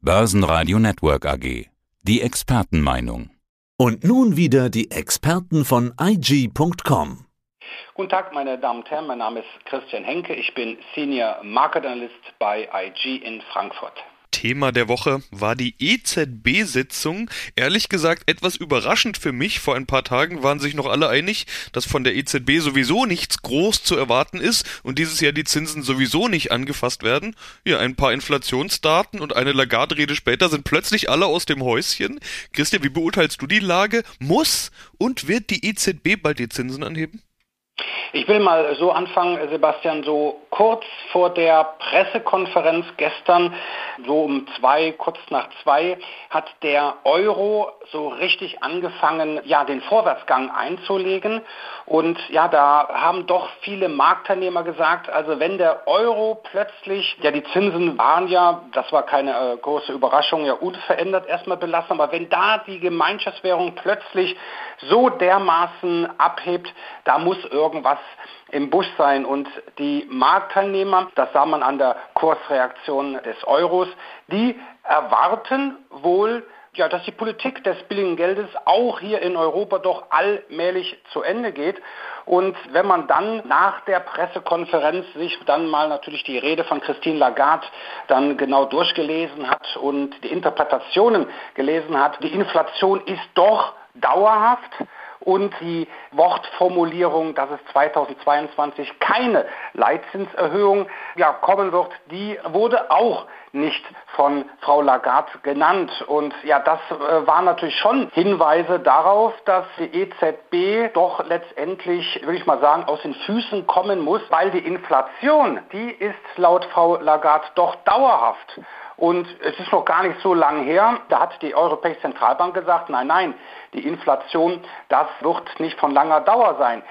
Börsenradio Network AG. Die Expertenmeinung. Und nun wieder die Experten von IG.com. Guten Tag, meine Damen und Herren. Mein Name ist Christian Henke. Ich bin Senior Market Analyst bei IG in Frankfurt. Thema der Woche war die EZB-Sitzung. Ehrlich gesagt etwas überraschend für mich. Vor ein paar Tagen waren sich noch alle einig, dass von der EZB sowieso nichts groß zu erwarten ist und dieses Jahr die Zinsen sowieso nicht angefasst werden. Ja, ein paar Inflationsdaten und eine Lagarde-Rede später sind plötzlich alle aus dem Häuschen. Christian, wie beurteilst du die Lage? Muss und wird die EZB bald die Zinsen anheben? Ich will mal so anfangen, Sebastian, so kurz vor der Pressekonferenz gestern, so um zwei, kurz nach zwei, hat der Euro so richtig angefangen, ja, den Vorwärtsgang einzulegen. Und ja, da haben doch viele Marktteilnehmer gesagt, also wenn der Euro plötzlich, ja, die Zinsen waren ja, das war keine äh, große Überraschung, ja, unverändert erstmal belassen, aber wenn da die Gemeinschaftswährung plötzlich so dermaßen abhebt, da muss irgendwas im Busch sein. Und die Marktteilnehmer, das sah man an der Kursreaktion des Euros, die erwarten wohl, ja, dass die Politik des billigen Geldes auch hier in Europa doch allmählich zu Ende geht. Und wenn man dann nach der Pressekonferenz sich dann mal natürlich die Rede von Christine Lagarde dann genau durchgelesen hat und die Interpretationen gelesen hat, die Inflation ist doch dauerhaft und die Wortformulierung, dass es 2022 keine Leitzinserhöhung ja, kommen wird, die wurde auch nicht von Frau Lagarde genannt. Und ja, das äh, waren natürlich schon Hinweise darauf, dass die EZB doch letztendlich, würde ich mal sagen, aus den Füßen kommen muss, weil die Inflation, die ist laut Frau Lagarde doch dauerhaft. Und es ist noch gar nicht so lange her, da hat die Europäische Zentralbank gesagt, nein, nein, die Inflation, das wird nicht von langer Dauer sein.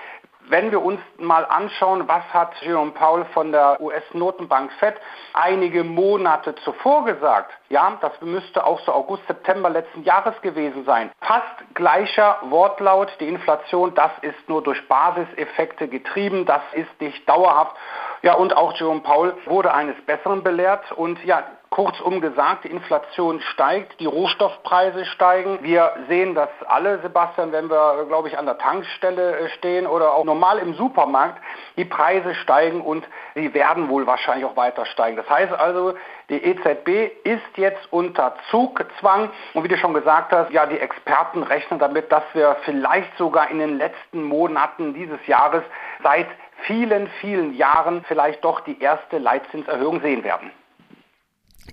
Wenn wir uns mal anschauen, was hat Jerome Powell von der US-Notenbank Fed einige Monate zuvor gesagt, ja, das müsste auch so August, September letzten Jahres gewesen sein. Fast gleicher Wortlaut, die Inflation, das ist nur durch Basiseffekte getrieben, das ist nicht dauerhaft. Ja, und auch Jerome Powell wurde eines Besseren belehrt und ja, Kurzum gesagt, die Inflation steigt, die Rohstoffpreise steigen. Wir sehen das alle, Sebastian, wenn wir, glaube ich, an der Tankstelle äh, stehen oder auch normal im Supermarkt. Die Preise steigen und sie werden wohl wahrscheinlich auch weiter steigen. Das heißt also, die EZB ist jetzt unter Zugzwang. Und wie du schon gesagt hast, ja, die Experten rechnen damit, dass wir vielleicht sogar in den letzten Monaten dieses Jahres seit vielen, vielen Jahren vielleicht doch die erste Leitzinserhöhung sehen werden.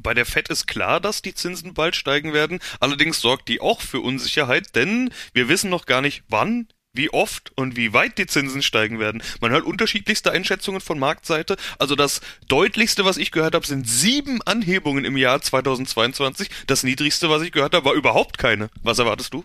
Bei der FED ist klar, dass die Zinsen bald steigen werden. Allerdings sorgt die auch für Unsicherheit, denn wir wissen noch gar nicht, wann, wie oft und wie weit die Zinsen steigen werden. Man hört unterschiedlichste Einschätzungen von Marktseite. Also das deutlichste, was ich gehört habe, sind sieben Anhebungen im Jahr 2022. Das niedrigste, was ich gehört habe, war überhaupt keine. Was erwartest du?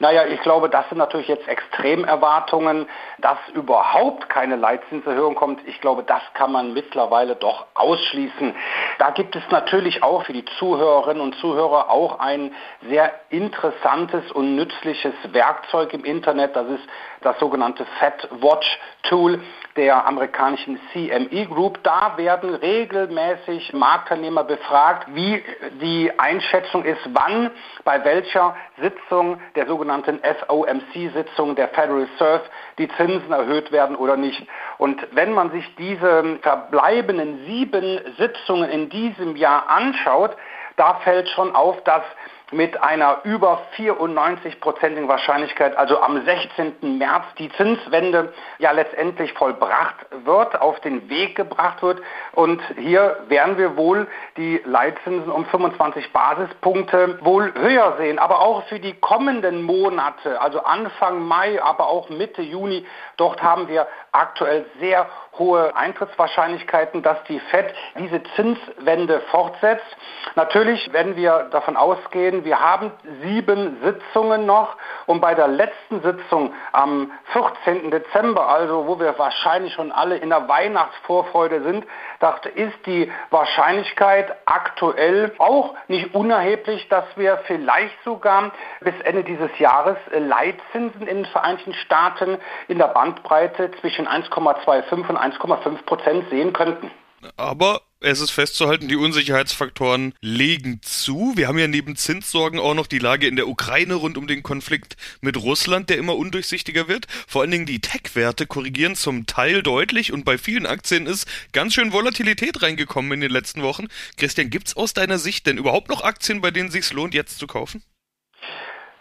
Naja, ich glaube, das sind natürlich jetzt Extremerwartungen, dass überhaupt keine Leitzinserhöhung kommt. Ich glaube, das kann man mittlerweile doch ausschließen. Da gibt es natürlich auch für die Zuhörerinnen und Zuhörer auch ein sehr interessantes und nützliches Werkzeug im Internet. Das ist das sogenannte Fed Watch Tool der amerikanischen CME Group. Da werden regelmäßig Marktteilnehmer befragt, wie die Einschätzung ist, wann bei welcher Sitzung der sogenannten FOMC-Sitzung der Federal Reserve die Zinsen erhöht werden oder nicht. Und wenn man sich diese verbleibenden sieben Sitzungen in diesem Jahr anschaut, da fällt schon auf, dass mit einer über 94-prozentigen Wahrscheinlichkeit, also am 16. März, die Zinswende ja letztendlich vollbracht wird, auf den Weg gebracht wird. Und hier werden wir wohl die Leitzinsen um 25 Basispunkte wohl höher sehen. Aber auch für die kommenden Monate, also Anfang Mai, aber auch Mitte Juni, dort haben wir aktuell sehr hohe Eintrittswahrscheinlichkeiten, dass die Fed diese Zinswende fortsetzt. Natürlich, wenn wir davon ausgehen, wir haben sieben Sitzungen noch und bei der letzten Sitzung am 14. Dezember, also wo wir wahrscheinlich schon alle in der Weihnachtsvorfreude sind, dachte, ist die Wahrscheinlichkeit aktuell auch nicht unerheblich, dass wir vielleicht sogar bis Ende dieses Jahres Leitzinsen in den Vereinigten Staaten in der Bandbreite zwischen 1,25 und 1,5 Prozent sehen könnten. Aber Es ist festzuhalten, die Unsicherheitsfaktoren legen zu. Wir haben ja neben Zinssorgen auch noch die Lage in der Ukraine rund um den Konflikt mit Russland, der immer undurchsichtiger wird. Vor allen Dingen die Tech-Werte korrigieren zum Teil deutlich und bei vielen Aktien ist ganz schön Volatilität reingekommen in den letzten Wochen. Christian, gibt's aus deiner Sicht denn überhaupt noch Aktien, bei denen sich's lohnt, jetzt zu kaufen?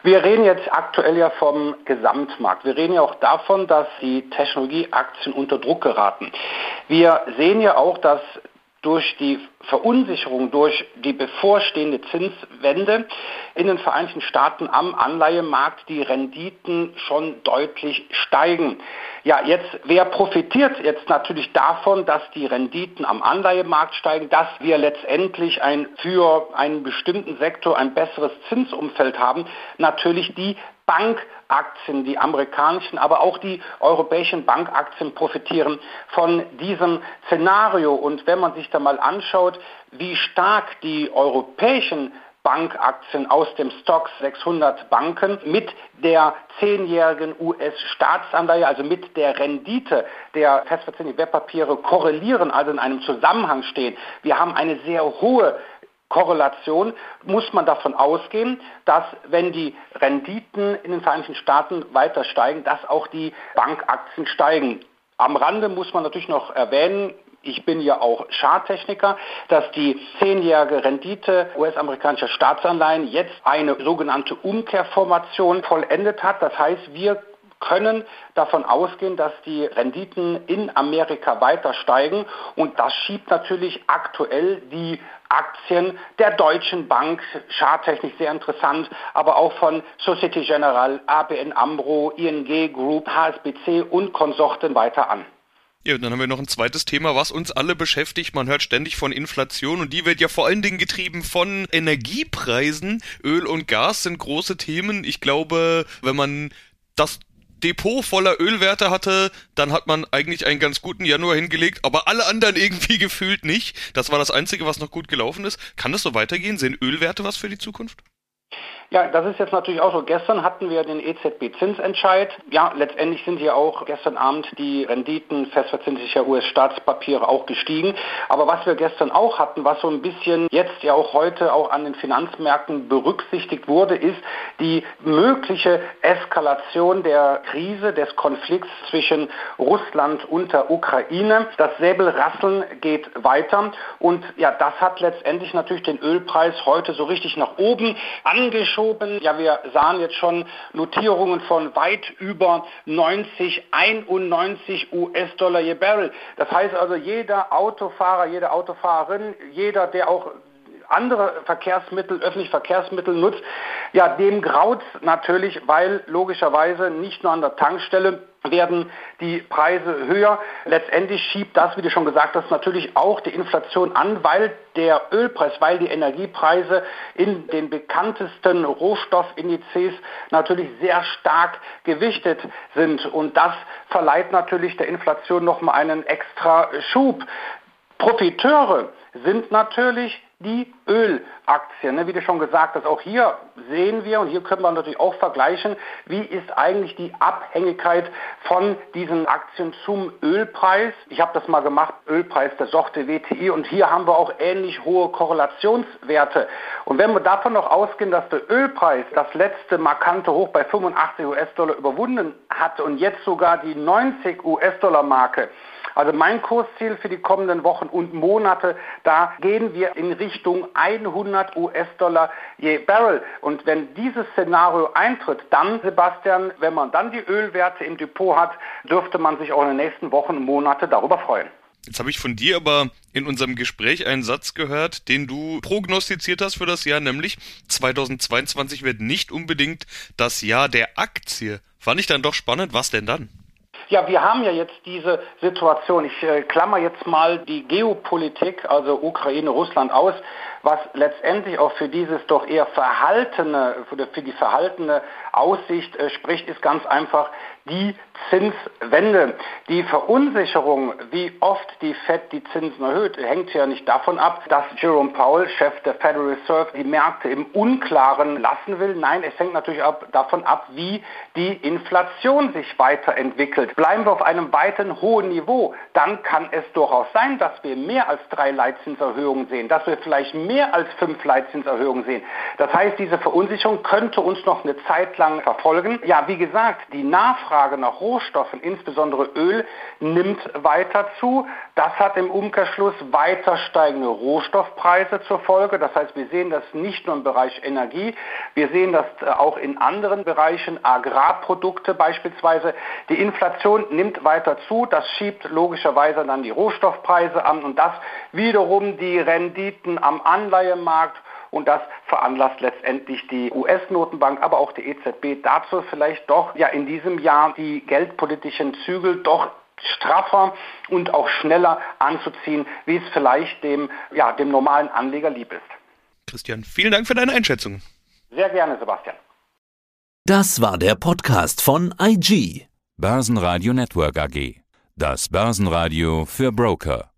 Wir reden jetzt aktuell ja vom Gesamtmarkt. Wir reden ja auch davon, dass die Technologieaktien unter Druck geraten. Wir sehen ja auch, dass durch die Verunsicherung, durch die bevorstehende Zinswende in den Vereinigten Staaten am Anleihemarkt die Renditen schon deutlich steigen. Ja, jetzt, wer profitiert jetzt natürlich davon, dass die Renditen am Anleihemarkt steigen, dass wir letztendlich ein, für einen bestimmten Sektor ein besseres Zinsumfeld haben? Natürlich die Bankaktien, die amerikanischen, aber auch die europäischen Bankaktien profitieren von diesem Szenario. Und wenn man sich da mal anschaut, wie stark die europäischen Bankaktien aus dem Stocks 600 Banken mit der zehnjährigen US-Staatsanleihe, also mit der Rendite der festverzinslichen Wertpapiere korrelieren, also in einem Zusammenhang stehen. Wir haben eine sehr hohe Korrelation muss man davon ausgehen, dass wenn die Renditen in den Vereinigten Staaten weiter steigen, dass auch die Bankaktien steigen. Am Rande muss man natürlich noch erwähnen, ich bin ja auch Charttechniker, dass die zehnjährige Rendite US-amerikanischer Staatsanleihen jetzt eine sogenannte Umkehrformation vollendet hat. Das heißt, wir können davon ausgehen, dass die Renditen in Amerika weiter steigen und das schiebt natürlich aktuell die Aktien der Deutschen Bank, charttechnisch sehr interessant, aber auch von Societe Generale, ABN Amro, ING Group, HSBC und Konsorten weiter an. Ja, und dann haben wir noch ein zweites Thema, was uns alle beschäftigt. Man hört ständig von Inflation und die wird ja vor allen Dingen getrieben von Energiepreisen. Öl und Gas sind große Themen. Ich glaube, wenn man das Depot voller Ölwerte hatte, dann hat man eigentlich einen ganz guten Januar hingelegt, aber alle anderen irgendwie gefühlt nicht. Das war das Einzige, was noch gut gelaufen ist. Kann das so weitergehen? Sind Ölwerte was für die Zukunft? Ja, das ist jetzt natürlich auch so. Gestern hatten wir den EZB-Zinsentscheid. Ja, letztendlich sind hier auch gestern Abend die Renditen festverzinslicher US-Staatspapiere auch gestiegen. Aber was wir gestern auch hatten, was so ein bisschen jetzt ja auch heute auch an den Finanzmärkten berücksichtigt wurde, ist die mögliche Eskalation der Krise, des Konflikts zwischen Russland und der Ukraine. Das Säbelrasseln geht weiter. Und ja, das hat letztendlich natürlich den Ölpreis heute so richtig nach oben angeschaut geschoben. Ja, wir sahen jetzt schon Notierungen von weit über 90, 91 US-Dollar je Barrel. Das heißt also, jeder Autofahrer, jede Autofahrerin, jeder, der auch andere Verkehrsmittel, öffentliche Verkehrsmittel nutzt, ja, dem graut natürlich, weil logischerweise nicht nur an der Tankstelle werden die Preise höher. Letztendlich schiebt das, wie du schon gesagt hast, natürlich auch die Inflation an, weil der Ölpreis, weil die Energiepreise in den bekanntesten Rohstoffindizes natürlich sehr stark gewichtet sind. Und das verleiht natürlich der Inflation nochmal einen extra Schub. Profiteure sind natürlich die Ölaktien. Ne? Wie du schon gesagt hast, auch hier sehen wir, und hier können wir natürlich auch vergleichen, wie ist eigentlich die Abhängigkeit von diesen Aktien zum Ölpreis. Ich habe das mal gemacht, Ölpreis der Sorte WTI, und hier haben wir auch ähnlich hohe Korrelationswerte. Und wenn wir davon noch ausgehen, dass der Ölpreis das letzte markante Hoch bei 85 US-Dollar überwunden hat und jetzt sogar die 90 US-Dollar-Marke, also mein Kursziel für die kommenden Wochen und Monate, da gehen wir in Richtung 100 US-Dollar je Barrel. Und wenn dieses Szenario eintritt, dann, Sebastian, wenn man dann die Ölwerte im Depot hat, dürfte man sich auch in den nächsten Wochen und Monaten darüber freuen. Jetzt habe ich von dir aber in unserem Gespräch einen Satz gehört, den du prognostiziert hast für das Jahr, nämlich 2022 wird nicht unbedingt das Jahr der Aktie. Fand ich dann doch spannend. Was denn dann? Ja, wir haben ja jetzt diese Situation. Ich äh, klammer jetzt mal die Geopolitik, also Ukraine, Russland aus, was letztendlich auch für dieses doch eher verhaltene, für die verhaltene Aussicht äh, spricht, ist ganz einfach die Zinswende. Die Verunsicherung, wie oft die Fed die Zinsen erhöht, hängt ja nicht davon ab, dass Jerome Powell, Chef der Federal Reserve, die Märkte im Unklaren lassen will. Nein, es hängt natürlich ab, davon ab, wie die Inflation sich weiterentwickelt. Bleiben wir auf einem weiten hohen Niveau, dann kann es durchaus sein, dass wir mehr als drei Leitzinserhöhungen sehen, dass wir vielleicht mehr als fünf Leitzinserhöhungen sehen. Das heißt, diese Verunsicherung könnte uns noch eine Zeit lang verfolgen. Ja, wie gesagt, die Nachfrage nach Rohstoffen, insbesondere Öl, nimmt weiter zu. Das hat im Umkehrschluss weiter steigende Rohstoffpreise zur Folge. Das heißt, wir sehen das nicht nur im Bereich Energie, wir sehen das äh, auch in anderen Bereichen, Agrarprodukte beispielsweise. Die Inflation nimmt weiter zu. Das schiebt logischerweise dann die Rohstoffpreise an und das wiederum die Renditen am Anleihemarkt und das veranlasst letztendlich die US-Notenbank, aber auch die EZB dazu vielleicht doch ja in diesem Jahr die geldpolitischen Zügel doch straffer und auch schneller anzuziehen, wie es vielleicht dem, ja, dem normalen Anleger lieb ist. Christian, vielen Dank für deine Einschätzung. Sehr gerne, Sebastian. Das war der Podcast von IG. Börsenradio Network AG. Das Börsenradio für Broker.